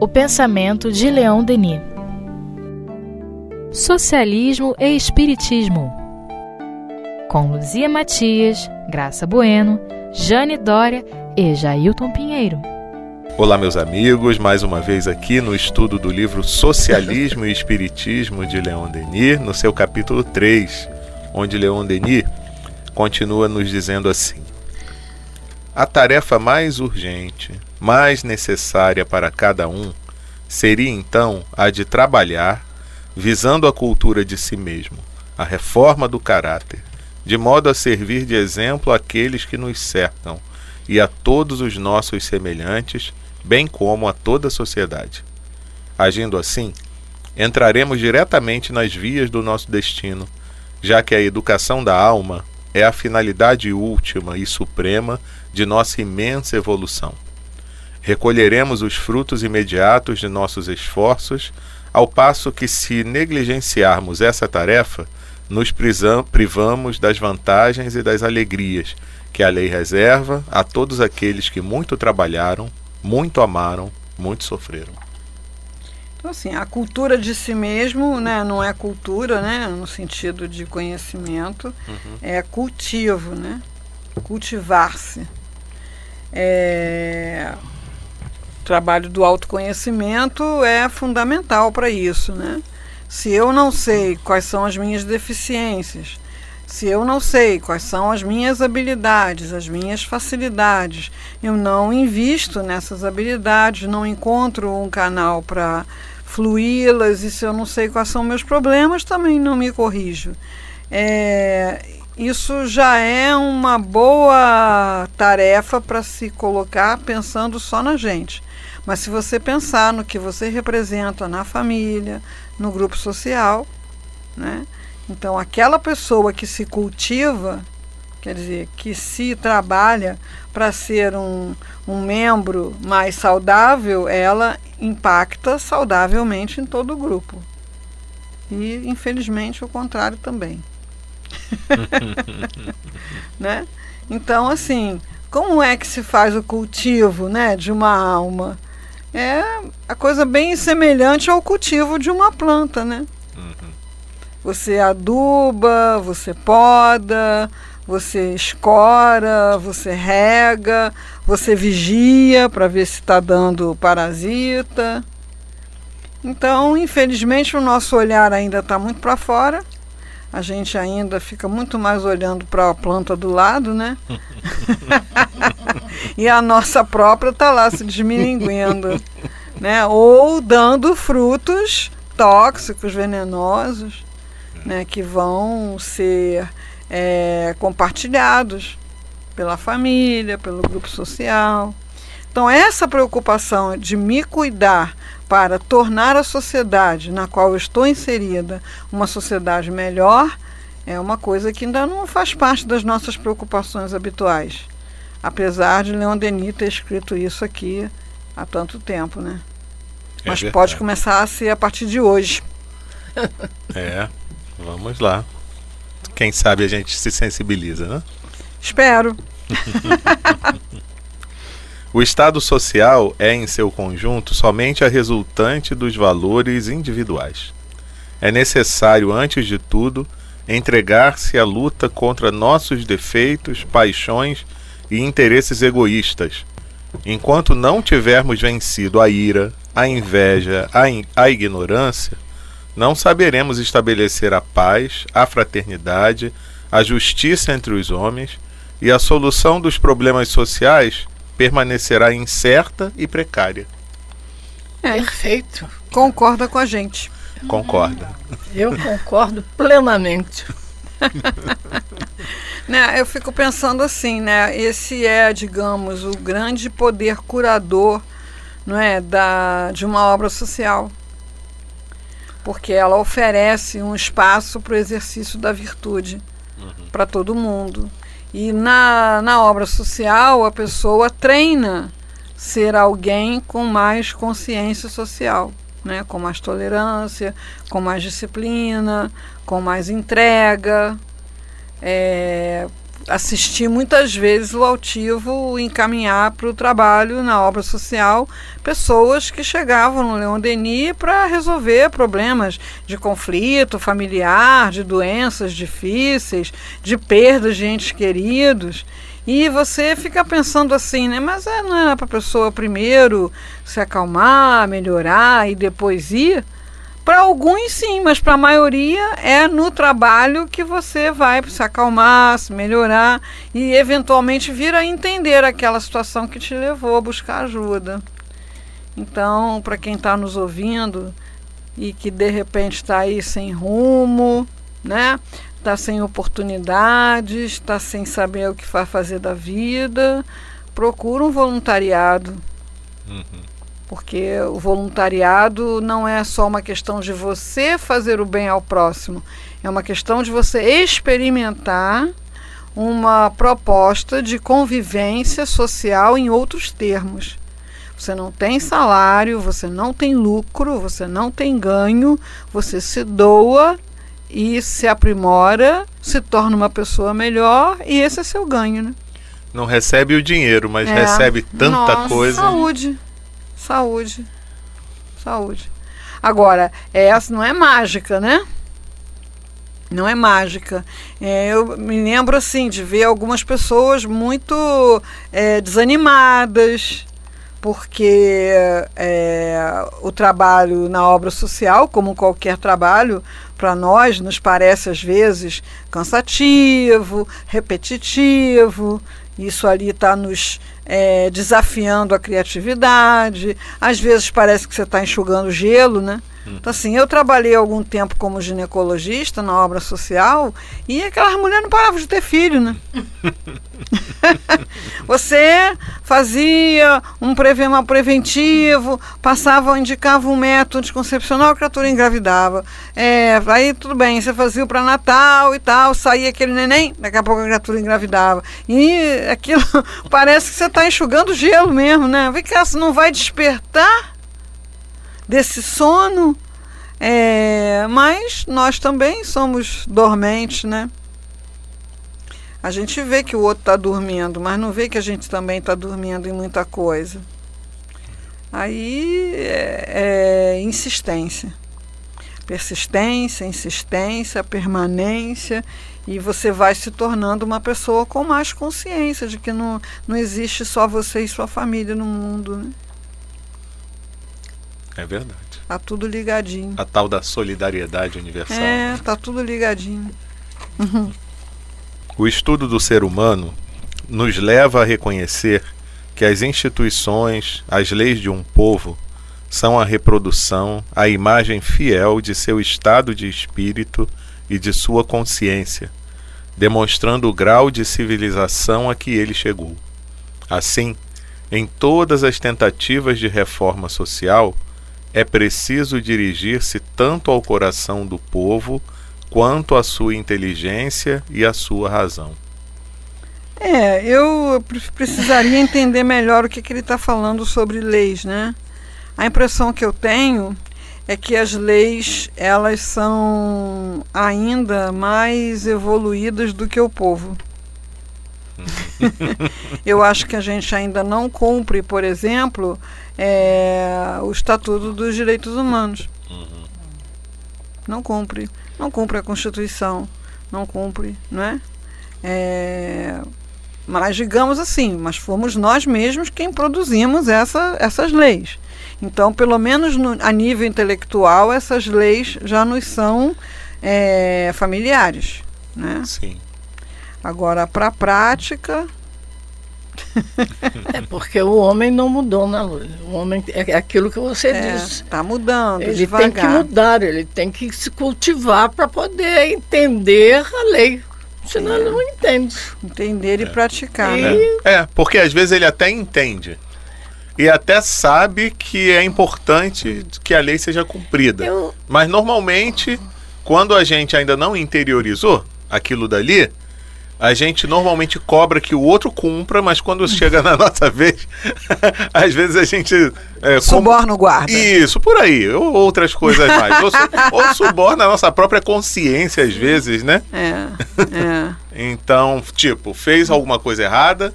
O pensamento de Leon Denis. Socialismo e Espiritismo. Com Luzia Matias, Graça Bueno, Jane Dória e Jailton Pinheiro. Olá, meus amigos, mais uma vez aqui no estudo do livro Socialismo e Espiritismo de Leon Denis, no seu capítulo 3, onde Leon Denis continua nos dizendo assim: A tarefa mais urgente, mais necessária para cada um, seria então a de trabalhar visando a cultura de si mesmo, a reforma do caráter, de modo a servir de exemplo àqueles que nos cercam e a todos os nossos semelhantes bem como a toda a sociedade. Agindo assim, entraremos diretamente nas vias do nosso destino, já que a educação da alma é a finalidade última e suprema de nossa imensa evolução. Recolheremos os frutos imediatos de nossos esforços, ao passo que, se negligenciarmos essa tarefa, nos privamos das vantagens e das alegrias que a lei reserva a todos aqueles que muito trabalharam muito amaram, muito sofreram. Então, assim, a cultura de si mesmo né, não é cultura, né, no sentido de conhecimento, uhum. é cultivo, né? Cultivar-se. É... O trabalho do autoconhecimento é fundamental para isso, né? Se eu não sei quais são as minhas deficiências, se eu não sei quais são as minhas habilidades, as minhas facilidades, eu não invisto nessas habilidades, não encontro um canal para fluí-las, e se eu não sei quais são meus problemas, também não me corrijo. É, isso já é uma boa tarefa para se colocar pensando só na gente. Mas se você pensar no que você representa na família, no grupo social, né? Então, aquela pessoa que se cultiva, quer dizer, que se trabalha para ser um, um membro mais saudável, ela impacta saudavelmente em todo o grupo. E, infelizmente, o contrário também. né? Então, assim, como é que se faz o cultivo né, de uma alma? É a coisa bem semelhante ao cultivo de uma planta, né? Você aduba, você poda, você escora, você rega, você vigia para ver se está dando parasita. Então, infelizmente, o nosso olhar ainda está muito para fora. A gente ainda fica muito mais olhando para a planta do lado, né? e a nossa própria está lá se desmilinguindo, né? Ou dando frutos tóxicos, venenosos né, que vão ser é, compartilhados pela família, pelo grupo social. Então, essa preocupação de me cuidar para tornar a sociedade na qual eu estou inserida uma sociedade melhor é uma coisa que ainda não faz parte das nossas preocupações habituais. Apesar de Leon Denis ter escrito isso aqui há tanto tempo, né? É Mas verdade. pode começar a ser a partir de hoje. É, Vamos lá. Quem sabe a gente se sensibiliza, né? Espero. o estado social é, em seu conjunto, somente a resultante dos valores individuais. É necessário, antes de tudo, entregar-se à luta contra nossos defeitos, paixões e interesses egoístas. Enquanto não tivermos vencido a ira, a inveja, a, in a ignorância, não saberemos estabelecer a paz, a fraternidade, a justiça entre os homens e a solução dos problemas sociais permanecerá incerta e precária. É. Perfeito. Concorda com a gente. Concorda. Eu concordo plenamente. né, eu fico pensando assim, né? Esse é, digamos, o grande poder curador, não é, da de uma obra social porque ela oferece um espaço para o exercício da virtude uhum. para todo mundo. E na, na obra social, a pessoa treina ser alguém com mais consciência social, né? com mais tolerância, com mais disciplina, com mais entrega. É, assisti muitas vezes o altivo encaminhar para o trabalho na obra social pessoas que chegavam no Leon Denis para resolver problemas de conflito familiar, de doenças difíceis, de perdas de entes queridos. E você fica pensando assim, né? Mas é, não é para a pessoa primeiro se acalmar, melhorar e depois ir? Para alguns sim, mas para a maioria é no trabalho que você vai se acalmar, se melhorar e eventualmente vir a entender aquela situação que te levou a buscar ajuda. Então, para quem está nos ouvindo e que de repente está aí sem rumo, né? Está sem oportunidades, está sem saber o que vai fazer da vida, procura um voluntariado. Uhum porque o voluntariado não é só uma questão de você fazer o bem ao próximo, é uma questão de você experimentar uma proposta de convivência social em outros termos. Você não tem salário, você não tem lucro, você não tem ganho, você se doa e se aprimora, se torna uma pessoa melhor e esse é seu ganho, né? Não recebe o dinheiro, mas é. recebe tanta Nossa, coisa. Saúde. Saúde. Saúde. Agora, essa não é mágica, né? Não é mágica. É, eu me lembro assim de ver algumas pessoas muito é, desanimadas, porque é, o trabalho na obra social, como qualquer trabalho, para nós nos parece às vezes cansativo, repetitivo. Isso ali está nos é, desafiando a criatividade. Às vezes parece que você está enxugando gelo, né? Então, assim, eu trabalhei algum tempo como ginecologista na obra social e aquelas mulheres não paravam de ter filho, né? Você fazia um preventivo, passava, indicava um método anticoncepcional, a criatura engravidava. É, aí tudo bem, você fazia o para Natal e tal, saía aquele neném, daqui a pouco a criatura engravidava. E aquilo parece que você está enxugando gelo mesmo, né? Vem cá, você não vai despertar desse sono? É, mas nós também somos dormentes, né? A gente vê que o outro está dormindo, mas não vê que a gente também está dormindo em muita coisa. Aí é, é insistência. Persistência, insistência, permanência, e você vai se tornando uma pessoa com mais consciência de que não, não existe só você e sua família no mundo. Né? É verdade. Tá tudo ligadinho. A tal da solidariedade universal. É, né? tá tudo ligadinho. Uhum. O estudo do ser humano nos leva a reconhecer que as instituições, as leis de um povo, são a reprodução, a imagem fiel de seu estado de espírito e de sua consciência, demonstrando o grau de civilização a que ele chegou. Assim, em todas as tentativas de reforma social, é preciso dirigir-se tanto ao coração do povo quanto à sua inteligência e à sua razão. É, eu precisaria entender melhor o que, que ele está falando sobre leis, né? A impressão que eu tenho é que as leis elas são ainda mais evoluídas do que o povo. eu acho que a gente ainda não cumpre, por exemplo, é, o Estatuto dos Direitos Humanos. Uhum. Não cumpre não cumpre a Constituição, não cumpre, não é? é mas digamos assim, mas fomos nós mesmos quem produzimos essa, essas leis. Então, pelo menos no, a nível intelectual, essas leis já nos são é, familiares. Né? Sim. Agora, para a prática, é porque o homem não mudou na luz. O homem é aquilo que você é, disse. Está mudando. Ele devagar. tem que mudar, ele tem que se cultivar para poder entender a lei. Senão é. ele não entende. Entender e é. praticar. E... Né? É, porque às vezes ele até entende. E até sabe que é importante que a lei seja cumprida. Eu... Mas normalmente, quando a gente ainda não interiorizou aquilo dali, a gente normalmente cobra que o outro cumpra, mas quando chega na nossa vez, às vezes a gente. É, suborna o guarda. Isso, por aí. Ou outras coisas mais. ou, su... ou suborna a nossa própria consciência, às vezes, né? É. É. Então, tipo, fez alguma coisa errada,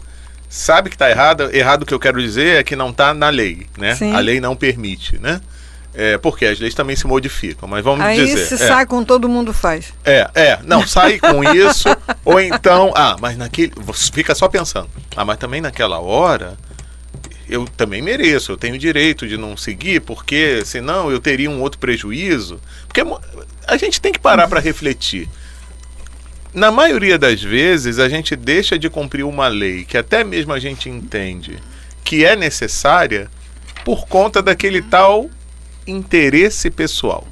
sabe que está errada. Errado que eu quero dizer é que não está na lei, né? Sim. A lei não permite, né? É, porque as leis também se modificam, mas vamos Aí dizer. se é, sai com todo mundo faz. é, é, não, sai com isso, ou então, ah, mas naquele. Você fica só pensando, ah, mas também naquela hora eu também mereço, eu tenho direito de não seguir, porque senão eu teria um outro prejuízo. Porque a gente tem que parar para refletir. Na maioria das vezes, a gente deixa de cumprir uma lei que até mesmo a gente entende que é necessária por conta daquele tal interesse pessoal.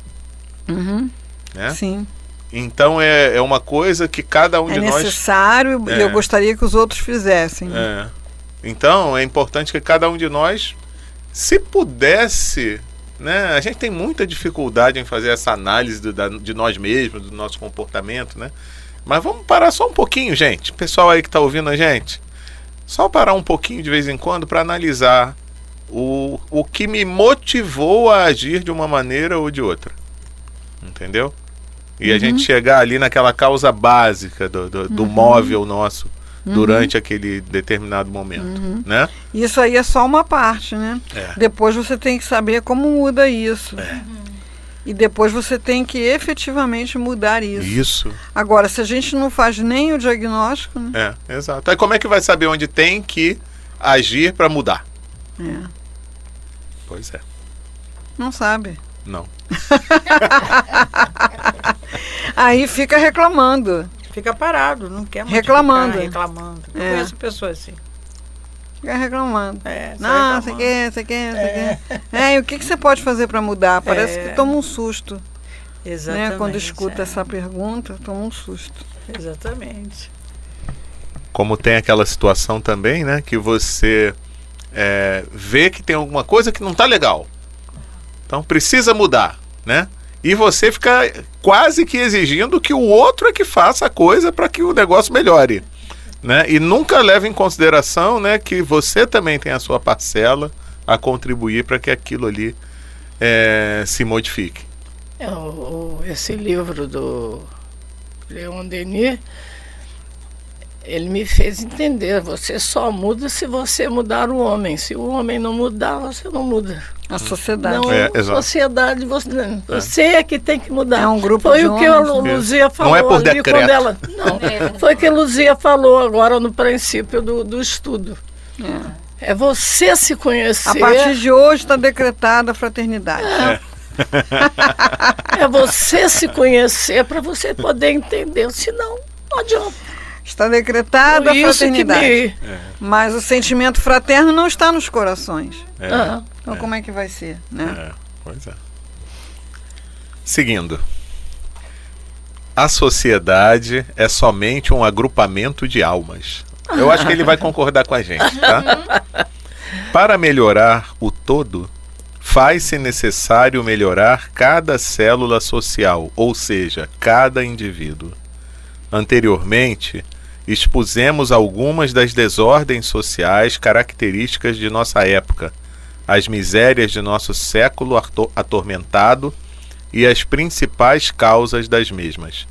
Uhum. Né? Sim. Então é, é uma coisa que cada um É de nós. necessário e É. eu gostaria que os outros fizessem. É. Então é importante que cada um de nós, se pudesse, né? A gente tem muita dificuldade em fazer essa análise do- da- de nós mesmos, do nosso comportamento, né? Mas vamos parar só um pouquinho, gente. Pessoal aí que está ouvindo a gente, só parar um pouquinho de vez em quando para analisar o, o que me motivou a agir de uma maneira ou de outra. Entendeu? E a gente chegar ali naquela causa básica do, do, do móvel nosso durante aquele determinado momento, né? Isso aí é só uma parte, né? É. Depois você tem que saber como muda isso. E depois você tem que efetivamente mudar isso. Isso. Agora, se a gente não faz nem o diagnóstico, né? É, exato. Aí como é que vai saber onde tem que agir para mudar? É, Pois é. não sabe. Não. Aí fica reclamando. Fica parado, não quer Reclamando. reclamando. Eu É. conheço pessoas assim. Fica reclamando. É, Não, você quer, você quer, você quer. É, e o que, que você pode fazer para mudar? Parece É. que toma um susto. Exatamente. Né? Quando escuta é. essa pergunta, toma um susto. Exatamente. Como tem aquela situação também, né? Que você é, vê que tem alguma coisa que não tá legal. Então precisa mudar, né? E você fica quase que exigindo que o outro é que faça a coisa para que o negócio melhore. Né? E nunca leva em consideração né, que você também tem a sua parcela a contribuir para que aquilo ali é, se modifique. É, o- esse livro do Leon Denis, ele me fez entender, você só muda se você mudar o homem. Se o homem não mudar, você não muda. A sociedade. Não, É, exato. sociedade, você, não. você é que tem que mudar. É um grupo Foi de o que a homens. Luzia falou é por ali decreto. quando ela. Não, foi o que a Luzia falou agora no princípio do, do estudo. É você se conhecer. A partir de hoje está decretada a fraternidade. É você se conhecer para você poder entender. Senão, não adianta. Está decretada Por a fraternidade. me. Mas o sentimento fraterno não está nos corações. É, Ah, Então como é que vai ser? Né? é, pois é. Seguindo. A sociedade é somente um agrupamento de almas. Eu acho que ele vai concordar com a gente, tá? Para melhorar o todo, faz-se necessário melhorar cada célula social, ou seja, cada indivíduo. Anteriormente, expusemos algumas das desordens sociais características de nossa época, as misérias de nosso século ato- atormentado e as principais causas das mesmas.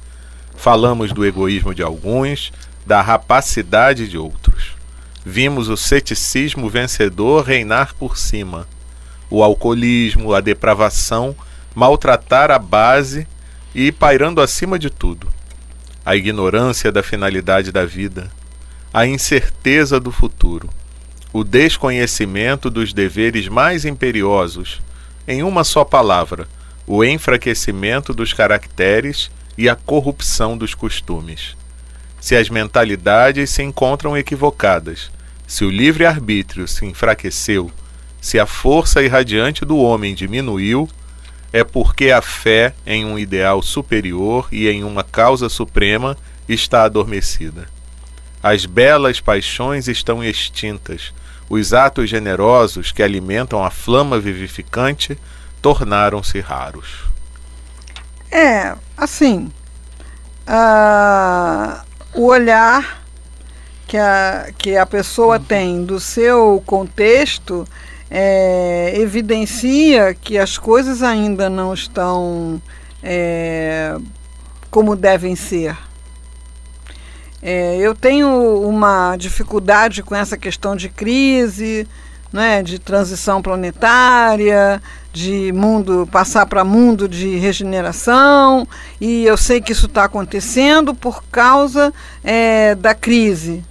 Falamos do egoísmo de alguns, da rapacidade de outros. Vimos o ceticismo vencedor reinar por cima, o alcoolismo, a depravação maltratar a base e pairando acima de tudo. A ignorância da finalidade da vida, a incerteza do futuro, o desconhecimento dos deveres mais imperiosos, em uma só palavra, o enfraquecimento dos caracteres e a corrupção dos costumes. Se as mentalidades se encontram equivocadas, se o livre-arbítrio se enfraqueceu, se a força irradiante do homem diminuiu, é porque a fé em um ideal superior e em uma causa suprema está adormecida. As belas paixões estão extintas, os atos generosos que alimentam a flama vivificante tornaram-se raros. É, assim, ah, o olhar que a, que a pessoa tem do seu contexto é, evidencia que as coisas ainda não estão é, como devem ser. É, eu tenho uma dificuldade com essa questão de crise, né, de transição planetária, de mundo passar para mundo de regeneração, e eu sei que isso está acontecendo por causa é, da crise.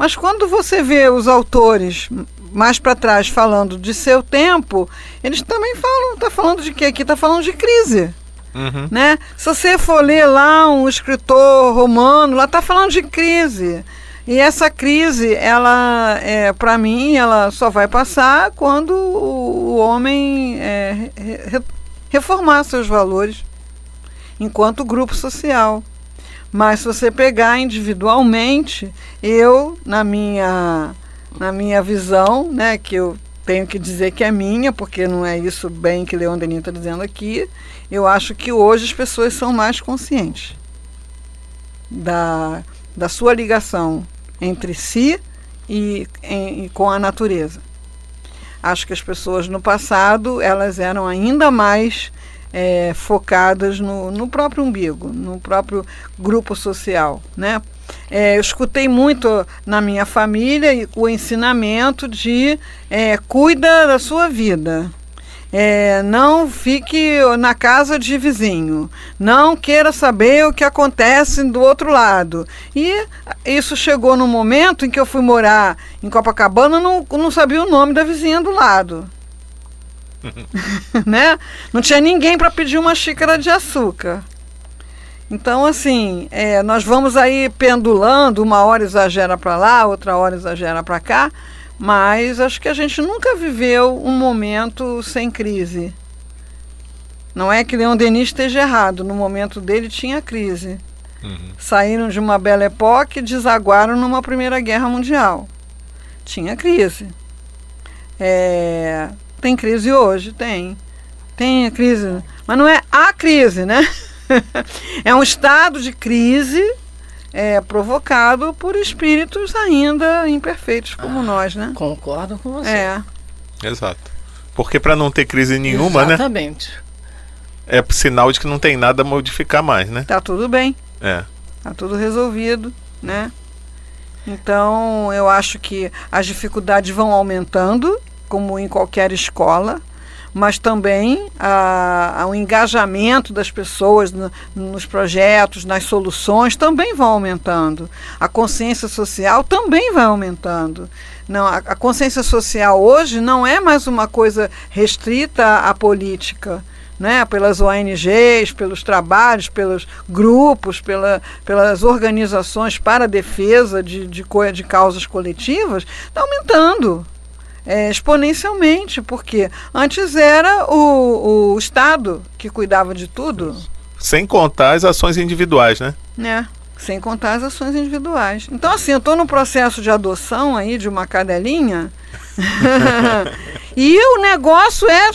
Mas quando você vê os autores mais para trás falando de seu tempo, eles também falam, está falando de quê? Aqui está falando de crise. Uhum. Né? Se você for ler lá um escritor romano, lá está falando de crise. E essa crise, ela, é, para mim, ela só vai passar quando o, o homem é, re, reformar seus valores enquanto grupo social. Mas se você pegar individualmente, eu, na minha, na minha visão, né, que eu tenho que dizer que é minha, porque não é isso bem que Leon Denis está dizendo aqui, eu acho que hoje as pessoas são mais conscientes da, da sua ligação entre si e, em, e com a natureza. Acho que as pessoas no passado elas eram ainda mais é, focadas no, no próprio umbigo, no próprio grupo social, né? É, eu escutei muito na minha família o ensinamento de é, cuida da sua vida, é, não fique na casa de vizinho, não queira saber o que acontece do outro lado. E isso chegou no momento em que eu fui morar em Copacabana, não, não sabia o nome da vizinha do lado. né? Não tinha ninguém para pedir uma xícara de açúcar. Então, assim, é, nós vamos aí pendulando, uma hora exagera para lá, outra hora exagera para cá, mas acho que a gente nunca viveu um momento sem crise. Não é que Leon Denis esteja errado, no momento dele tinha crise. Uhum. Saíram de uma bela época e desaguaram numa Primeira Guerra Mundial. Tinha crise. É, tem crise hoje? Tem. Tem a crise. Mas não é a crise, né? é um estado de crise é, provocado por espíritos ainda imperfeitos como ah, nós, né? Concordo com você. É. Exato. Porque para não ter crise nenhuma, Exatamente. né? É sinal de que não tem nada a modificar mais, né? Tá tudo bem. É. Tá tudo resolvido, né? Então, eu acho que as dificuldades vão aumentando, como em qualquer escola, mas também a, a, o engajamento das pessoas no, nos projetos, nas soluções, também vão aumentando. A consciência social também vai aumentando. Não, a, a consciência social hoje não é mais uma coisa restrita à política. Né, pelas ONGs, pelos trabalhos, pelos grupos, pela, pelas organizações para a defesa de, de, de causas coletivas, está aumentando é, exponencialmente, porque antes era o, o Estado que cuidava de tudo. Sem contar as ações individuais, né? É, sem contar as ações individuais. Então, assim, eu estou no processo de adoção aí de uma cadelinha. e o negócio é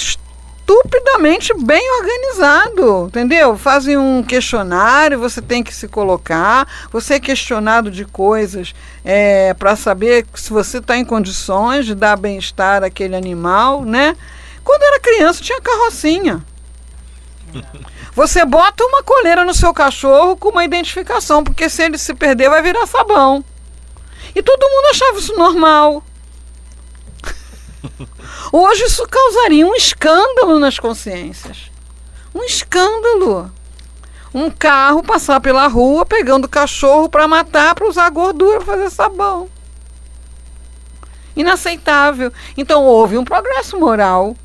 estupidamente bem organizado, entendeu? Fazem um questionário, você tem que se colocar, você é questionado de coisas é, para saber se você está em condições de dar bem-estar àquele animal, né? Quando era criança tinha carrocinha. Você bota uma coleira no seu cachorro com uma identificação, porque se ele se perder vai virar sabão. E todo mundo achava isso normal. Hoje isso causaria um escândalo nas consciências. Um escândalo. Um carro passar pela rua pegando cachorro para matar, para usar gordura para fazer sabão. Inaceitável. Então houve um progresso moral.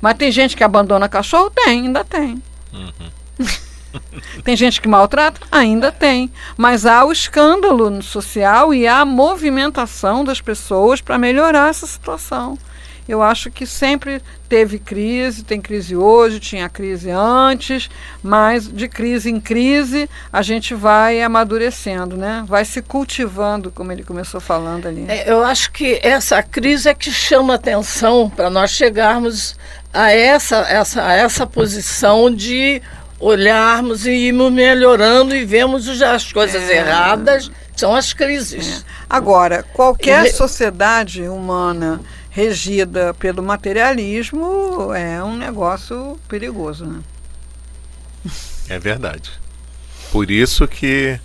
Mas tem gente que abandona cachorro? Tem, ainda tem. Uhum. tem gente que maltrata? Ainda tem. Mas há o escândalo social e há a movimentação das pessoas para melhorar essa situação. Eu acho que sempre teve crise, tem crise hoje, tinha crise antes, mas de crise em crise a gente vai amadurecendo, né? Vai se cultivando, como ele começou falando ali. É, eu acho que essa crise é que chama atenção para nós chegarmos a essa, essa, a essa posição de olharmos e irmos melhorando e vemos as coisas é. erradas são as crises. É. Agora, qualquer sociedade humana regida pelo materialismo é um negócio perigoso, né? É verdade. Por isso que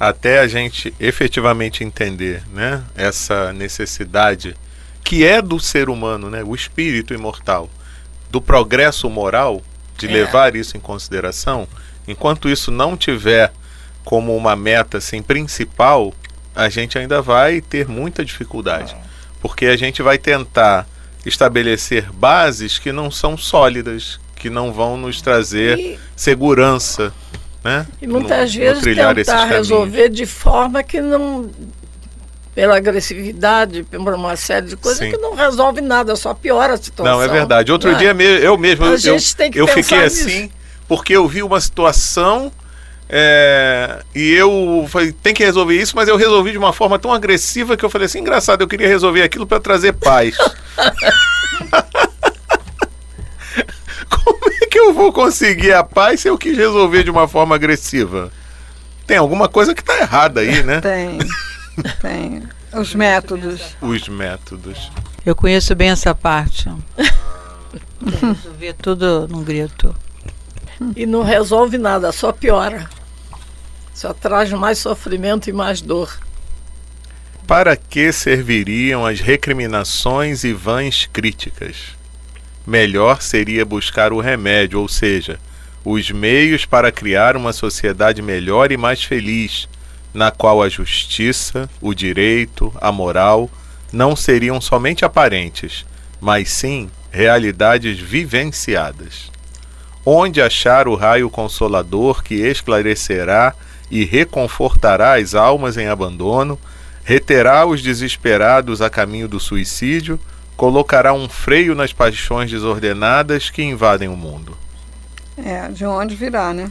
até a gente efetivamente entender né, essa necessidade que é do ser humano, né, o espírito imortal, do progresso moral, de É. levar isso em consideração, enquanto isso não tiver como uma meta assim, principal, a gente ainda vai ter muita dificuldade. Porque a gente vai tentar estabelecer bases que não são sólidas, que não vão nos trazer E, segurança. Né? e muitas no- no vezes esses tentar resolver de forma que não. pela agressividade, por uma série de coisas Sim. que não resolve nada, só piora a situação. Não, é verdade. Outro Né? dia eu mesmo, A eu, gente tem que eu fiquei nisso. assim, porque eu vi uma situação é, e eu falei, tem que resolver isso, mas eu resolvi de uma forma tão agressiva que eu falei assim, engraçado, eu queria resolver aquilo para trazer paz. Como é que eu vou conseguir a paz se eu quis resolver de uma forma agressiva? Tem alguma coisa que tá errada aí, né? Tem, tem. Os métodos. Os métodos. Eu conheço bem essa parte. Resolver tudo num grito. E não resolve nada, só piora. Só traz mais sofrimento e mais dor. Para que serviriam as recriminações e vãs críticas? Melhor seria buscar o remédio, ou seja, os meios para criar uma sociedade melhor e mais feliz, na qual a justiça, o direito, a moral não seriam somente aparentes, mas sim realidades vivenciadas. Onde achar o raio consolador que esclarecerá e reconfortará as almas em abandono, reterá os desesperados a caminho do suicídio, colocará um freio nas paixões desordenadas que invadem o mundo. É, de onde virá, né?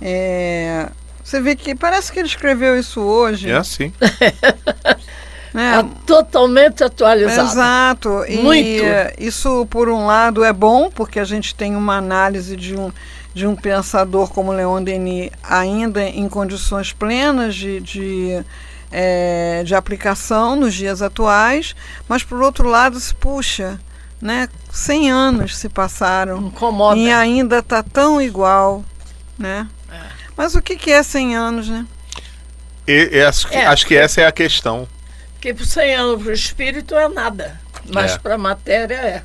É, você vê que parece que ele escreveu isso hoje. É assim. Né? Tá totalmente atualizado. Exato. E Muito. isso, por um lado, é bom, porque a gente tem uma análise de um, de um pensador como Leon Denis ainda em condições plenas de, de, eh, de aplicação nos dias atuais, mas, por outro lado, se puxa, né, 100 anos se passaram Incomoda. e ainda está tão igual, né? Mas o que, que é 100 anos, né? E, e acho, que- É, acho que essa é a questão. Porque por 100 anos para o espírito é nada, mas É. para a matéria é.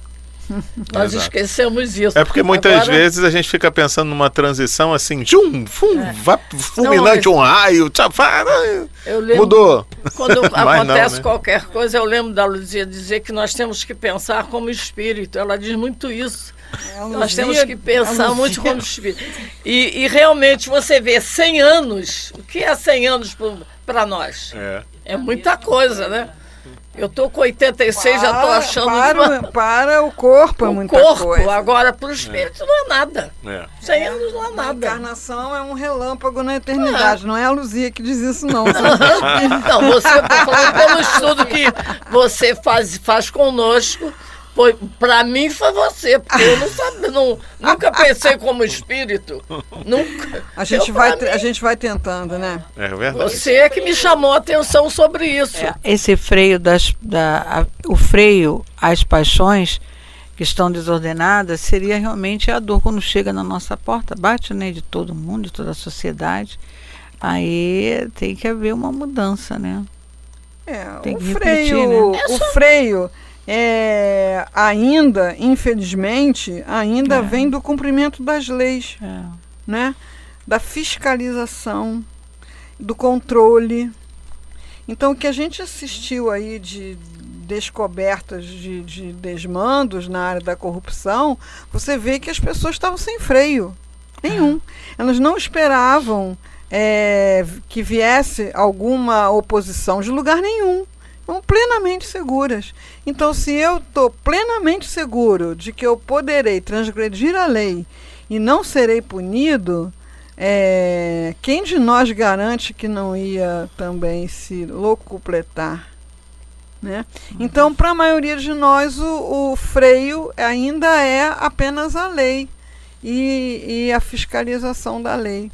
Nós Exato. esquecemos isso. É porque mutas Agora, vezes a gente fica pensando numa transição assim, jum, fum, É. vá, fulminante Não, um raio, tchau, fá, eu lembro, mudou. Quando Mas não, acontece né? qualquer coisa, eu lembro da Luzia dizer que nós temos que pensar como espírito. Ela diz muito isso. Nós temos que pensar muito como espírito. E, e realmente você vê 100 anos, o que é 100 anos para nós? É. É muita coisa, né? Eu tô com 86, já tô achando para, uma- para o corpo é o muita corpo, coisa. agora para o espírito não é nada. É. 100 anos não é A nada. encarnação é um relâmpago na eternidade. Não é a Luzia que diz isso, não. Não, você eu tô falando pelo estudo que você faz, faz conosco. Foi, pra mim foi você, porque eu não sabia, não, nunca pensei como espírito. Nunca. A gente, Eu, vai, a gente vai tentando, né? É verdade. Você é que me chamou a atenção sobre isso. É, esse freio das da, a- o freio às paixões que estão desordenadas seria realmente a dor quando chega na nossa porta, bate, né, de todo mundo, de toda a sociedade. Aí tem que haver uma mudança, né? É, Tem o que repetir, freio, né? o freio é, ainda, infelizmente, ainda É. vem do cumprimento das leis, É. né? Da fiscalização, do controle. Então, o que a gente assistiu aí de descobertas de, de desmandos na área da corrupção, você vê que as pessoas estavam sem freio nenhum. Elas não esperavam é, que viesse alguma oposição de lugar nenhum. Estão plenamente seguras. Então, se eu estou plenamente seguro de que eu poderei transgredir a lei e não serei punido, é, quem de nós garante que não ia também se locupletar? Né? Então, para a maioria de nós, o, o freio ainda é apenas a lei e, e a fiscalização da lei.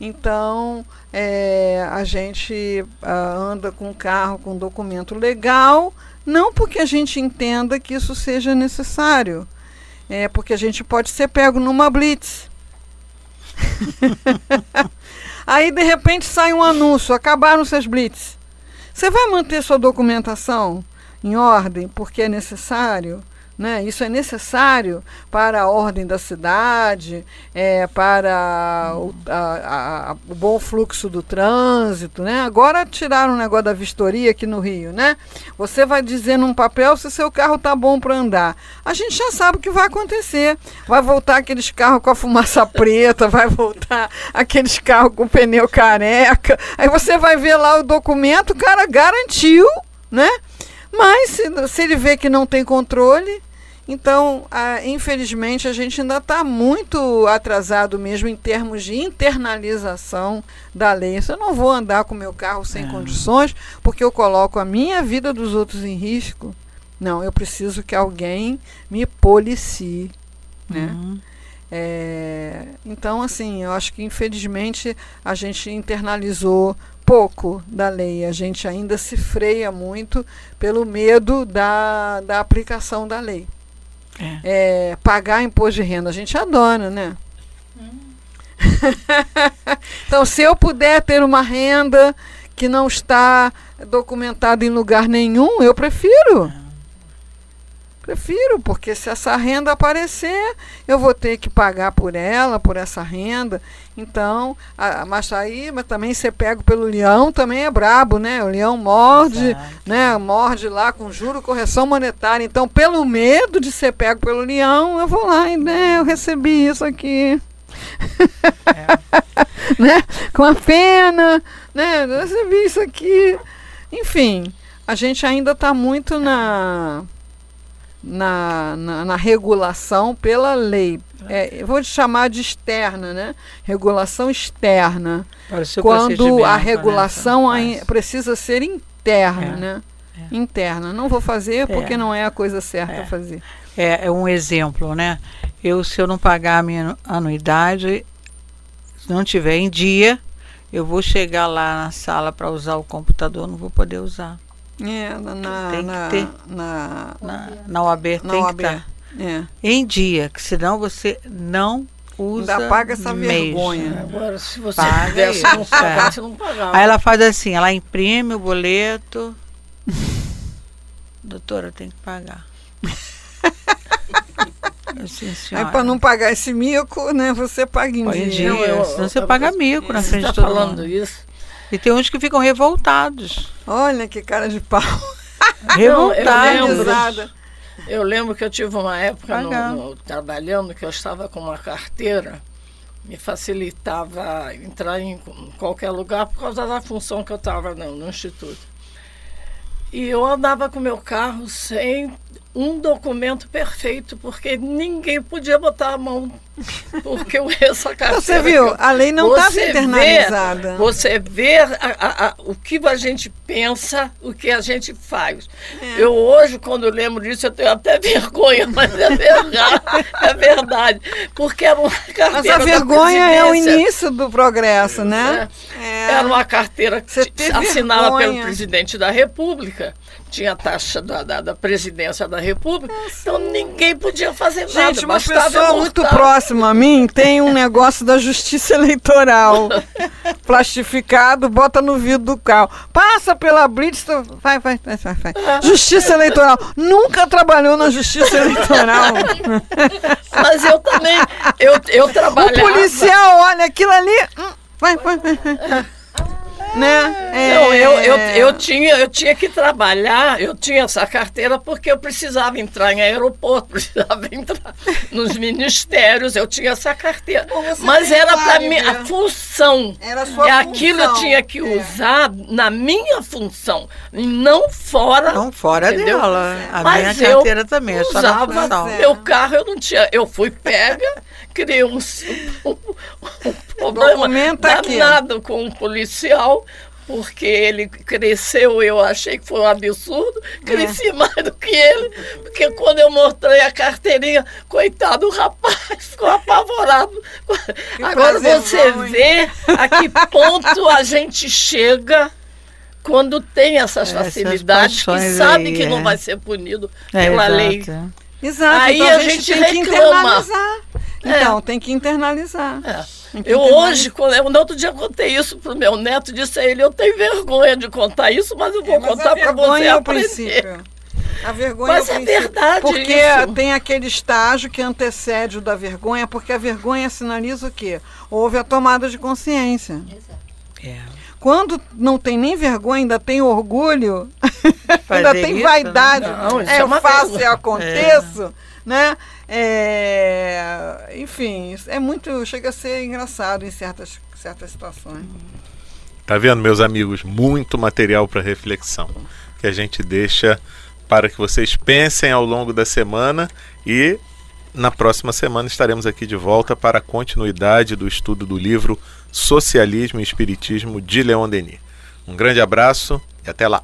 Então, é, a gente ah, anda com carro com documento legal, não porque a gente entenda que isso seja necessário, é porque a gente pode ser pego numa blitz. Aí de repente sai um anúncio, acabaram seus blitz. Você vai manter sua documentação em ordem porque é necessário? Né? Isso é necessário para a ordem da cidade, é, para o, a, a, o bom fluxo do trânsito. Né? Agora tiraram o negócio da vistoria aqui no Rio. Né? Você vai dizer num papel se seu carro está bom para andar. A gente já sabe o que vai acontecer. Vai voltar aqueles carros com a fumaça preta, vai voltar aqueles carros com pneu careca. Aí você vai ver lá o documento, o cara garantiu, né? Mas se, se ele vê que não tem controle, então, ah, infelizmente, a gente ainda está muito atrasado mesmo em termos de internalização da lei. Eu não vou andar com meu carro sem É. condições porque eu coloco a minha vida dos outros em risco. Não, eu preciso que alguém me policie. Né? Uhum. É, então, assim, eu acho que infelizmente a gente internalizou pouco da lei. A gente ainda se freia muito pelo medo da, da aplicação da lei. É. É, pagar imposto de renda, a gente adora, né? então, se eu puder ter uma renda que não está documentada em lugar nenhum, eu prefiro. Prefiro, porque se essa renda aparecer, eu vou ter que pagar por ela, por essa renda. Então, a, mas aí, mas também ser pego pelo leão também é brabo, né? O leão morde, Exato. né? Morde lá com juro correção monetária. Então, pelo medo de ser pego pelo leão, eu vou lá e né, eu recebi isso aqui. né? Com a pena, né? Eu recebi isso aqui. Enfim, a gente ainda está muito na, na, na, na regulação pela lei. É, eu vou chamar de externa, né? Regulação externa. Quando a né, regulação fase. precisa ser interna, É, né? é. Interna. Não vou fazer porque É. não é a coisa certa É. a fazer. É, é um exemplo, né? Eu, se eu não pagar a minha anuidade, se não tiver em dia, eu vou chegar lá na sala para usar o computador, não vou poder usar. É, na, na, Tem que na, ter. na, Na, na OAB na tem OAB. que estar É. em dia, que senão você não usa Ainda paga essa mesmo. vergonha. Agora, se você Paga pudesse isso, não pagar, é. você não pagava. Aí ela faz assim, ela imprime o boleto. Doutora, tem que pagar. Sim, Aí para não pagar esse mico, né, você paga em Põe em dia. dia. eu- senão você eu- paga mico na frente está de todo falando mundo. isso? E tem uns que ficam revoltados. Olha que cara de pau. Revoltados. Eu lembro que eu tive uma época no- no- trabalhando que eu estava com uma carteira, me facilitava entrar em qualquer lugar por causa da função que eu estava no, no instituto. E eu andava com meu carro sem um documento perfeito, porque ninguém podia botar a mão. Porque eu essa carteira. Você viu? eu- A lei não estava vê- internalizada. Você vê a- a- a- o que a gente pensa, o que a gente faz. É. Eu hoje, quando lembro disso, eu tenho até vergonha, mas é verdade. é verdade. Porque era uma carteira. Mas a vergonha é o início do progresso, né? É. Era uma carteira que ter assinada vergonha. pelo presidente da República. Tinha a taxa da, da, da presidência da República. então ninguém podia fazer nada. Gente, uma pessoa muito próxima a mim tem um negócio da justiça eleitoral plastificado, bota no vidro do carro. Passa pela blitz, vai, vai, vai, vai, vai. Justiça eleitoral. Nunca trabalhou na justiça eleitoral. Mas eu também. Eu, eu o trabalhava. policial olha aquilo ali. hum, Vai, vai, vai. Né? É, Não, eu, eu, eu, tinha, eu tinha que trabalhar, eu tinha essa carteira porque eu precisava entrar em aeroporto, precisava entrar nos ministérios, eu tinha essa carteira. Bom, Mas era para mim a função. Era a sua é aquilo eu função, tinha que é. usar na minha função, e não fora. Não fora Entendeu? dela. A Mas minha eu carteira também, é só na função. É. meu carro, eu não tinha. Eu fui pega, criei um, um, um problema Documenta aqui. danado com um policial, porque ele cresceu, eu achei que foi um absurdo, cresci mais do que ele, porque quando eu mostrei a carteirinha, coitado, o rapaz ficou apavorado. Agora você hein? vê a que ponto a gente chega. Quando tem essas Essas facilidades, que sabe aí, que não é. vai ser punido É, pela exato. lei. Exato, Aí então a a gente, gente tem que reclama. Internalizar. Então, tem que internalizar. É. Tem que Eu internalizar. hoje, quando eu, no outro dia contei isso pro meu neto, disse a ele, eu tenho vergonha de contar isso, mas eu vou É, mas contar para você vergonha é o aprender. princípio. A vergonha Mas é o é verdade Porque isso. tem aquele estágio que antecede o da vergonha, porque a vergonha sinaliza o quê? Houve a tomada de consciência. É. Quando não tem nem vergonha, ainda tem orgulho, ainda tem isso, vaidade, né? Não, isso é, é uma fácil, vergonha. aconteço, né? É, enfim, é muito, chega a ser engraçado em certas, certas situações. Tá vendo, meus amigos? Muito material para reflexão que a gente deixa para que vocês pensem ao longo da semana e na próxima semana estaremos aqui de volta para a continuidade do estudo do livro Socialismo e Espiritismo de Leon Denis. Um grande abraço e até lá.